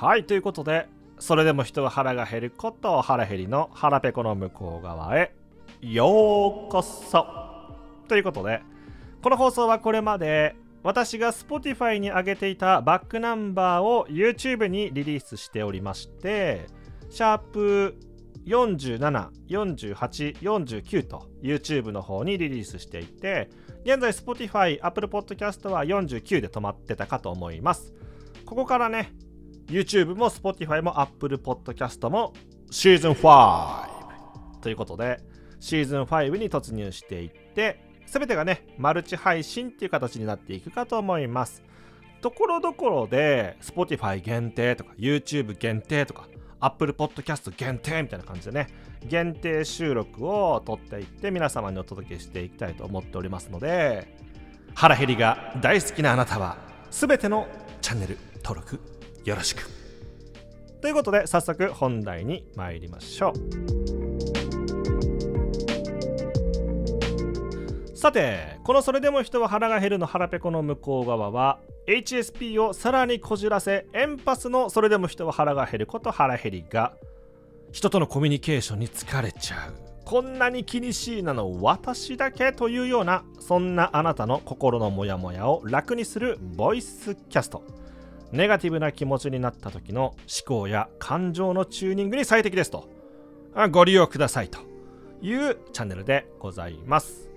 はいということでそれでも人は腹が減ること腹減りの腹ペコの向こう側へようこそ。ということでこの放送はこれまで私が Spotify に上げていたバックナンバーを YouTube にリリースしておりましてシャープ47、48、49と YouTube の方にリリースしていて現在 Spotify、Apple Podcast は49で止まってたかと思います。ここからね YouTube も Spotify も Apple Podcast もシーズン5ということでシーズン5に突入していって全てがね、マルチ配信っていう形になっていくかと思います。ところどころで、Spotify 限定とか、YouTube 限定とか、Apple Podcast 限定みたいな感じでね、限定収録を撮っていって皆様にお届けしていきたいと思っておりますので、腹減りが大好きなあなたは、全てのチャンネル登録よろしく。ということで、早速本題に参りましょう。さてこの「それでも人は腹が減る」の腹ペコの向こう側は HSP をさらにこじらせエンパスの「それでも人は腹が減る」こと腹減りが人とのコミュニケーションに疲れちゃうこんなに気にしいなの私だけというようなそんなあなたの心のモヤモヤを楽にするボイスキャストネガティブな気持ちになった時の思考や感情のチューニングに最適ですとご利用くださいというチャンネルでございます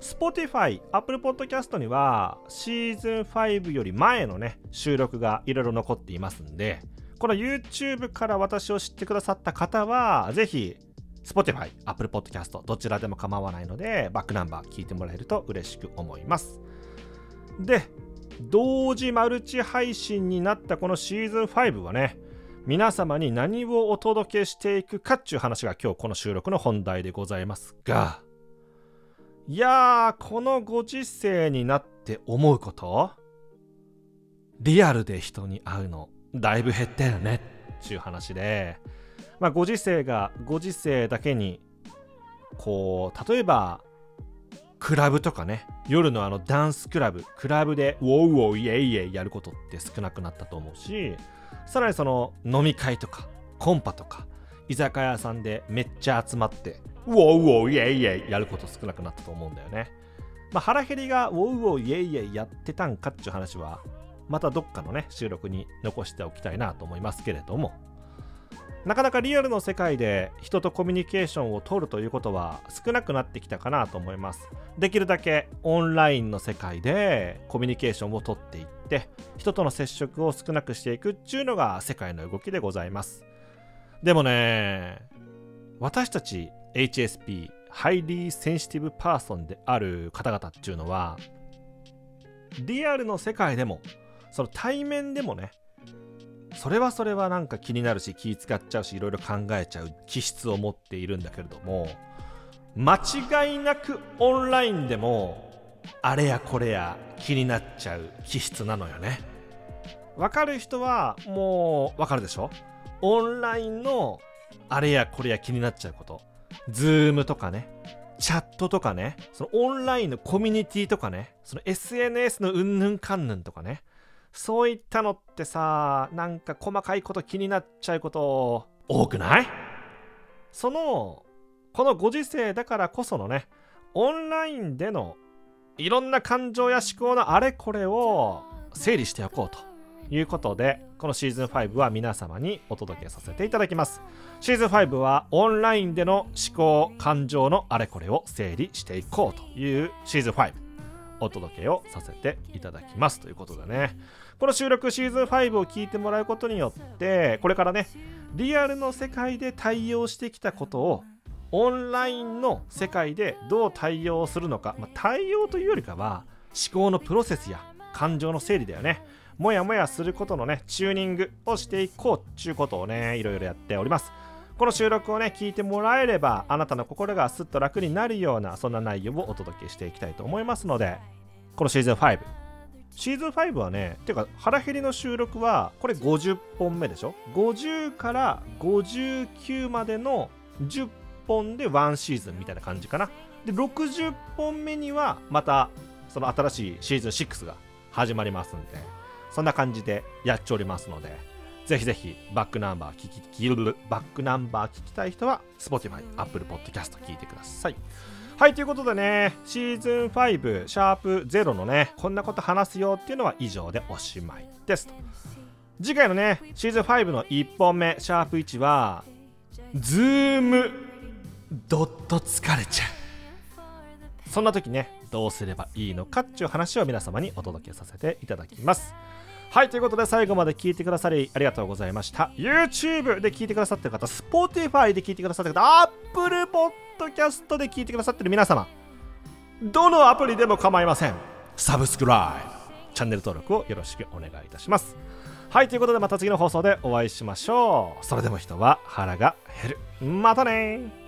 Spotify、Apple Podcast にはシーズン5より前のね、収録がいろいろ残っていますんで、この YouTube から私を知ってくださった方は、ぜひ Spotify、Apple Podcast どちらでも構わないので、バックナンバー聞いてもらえると嬉しく思います。で、同時マルチ配信になったこのシーズン5はね、皆様に何をお届けしていくかっていう話が今日この収録の本題でございますが、いやー、このご時世になって思うこと？リアルで人に会うの、だいぶ減ったよねっていう話で、まあ、ご時世がご時世だけに、こう、例えば、クラブとかね、夜のあのダンスクラブ、クラブでウォウウォーイエイエイやることって少なくなったと思うし、さらにその飲み会とか、コンパとか、居酒屋さんでめっちゃ集まって、ウォウウォーイエイエイやること少なくなったと思うんだよね。まあ、腹減りがウォウウォーイエイエイやってたんかっていう話は、またどっかのね、収録に残しておきたいなと思いますけれども、なかなかリアルの世界で人とコミュニケーションを取るということは少なくなってきたかなと思います。できるだけオンラインの世界でコミュニケーションを取っていって、人との接触を少なくしていくっていうのが世界の動きでございます。でもね、私たち HSP Highly Sensitive Person である方々っていうのはリアルの世界でもその対面でもねそれはそれはなんか気になるし気使っちゃうしいろいろ考えちゃう気質を持っているんだけれども間違いなくオンラインでもあれやこれや気になっちゃう気質なのよね。わかる人はもうわかるでしょ？オンラインのあれやこれや気になっちゃうこと。 Zoom とかね、チャットとかね、そのオンラインのコミュニティとかね、その SNS のうんぬんかんぬんとかね、そういったのってさ、なんか細かいこと気になっちゃうこと。多くない？その、このご時世だからこそのね、オンラインでのいろんな感情や思考のあれこれを整理しておこうということで、このシーズン5は皆様にお届けさせていただきます。シーズン5はオンラインでの思考、感情のあれこれを整理していこうというシーズン5お届けをさせていただきますということでね。この収録シーズン5を聞いてもらうことによって、これからね、リアルの世界で対応してきたことをオンラインの世界でどう対応するのか、まあ、対応というよりかは思考のプロセスや感情の整理だよね。もやもやすることのね、チューニングをしていこうっていうことをね、いろいろやっております。この収録をね、聞いてもらえれば、あなたの心がすっと楽になるような、そんな内容をお届けしていきたいと思いますので、このシーズン5、シーズン5はね、ていうか腹減りの収録は、これ50本目でしょ ?50 から59までの10本で1シーズンみたいな感じかな。で、60本目には、また、その新しいシーズン6が始まりますんで、そんな感じでやっておりますので、ぜひぜひバックナンバー聞きバックナンバー聞きたい人は Spotify、Apple Podcast 聞いてください。はい、ということでね、シーズン5、シャープ0のね、こんなこと話すよっていうのは以上でおしまいですと。次回のね、シーズン5の1本目、シャープ1は、ズーム、ドット疲れちゃう。そんな時ね、どうすればいいのかっていう話を皆様にお届けさせていただきます。はい、ということで最後まで聞いてくださりありがとうございました。YouTube で聞いてくださってる方、Spotify で聞いてくださってる方、Apple Podcast で聞いてくださってる皆様、どのアプリでも構いません。サブスクライブ、チャンネル登録をよろしくお願いいたします。はい、ということでまた次の放送でお会いしましょう。それでも人は腹が減る。またね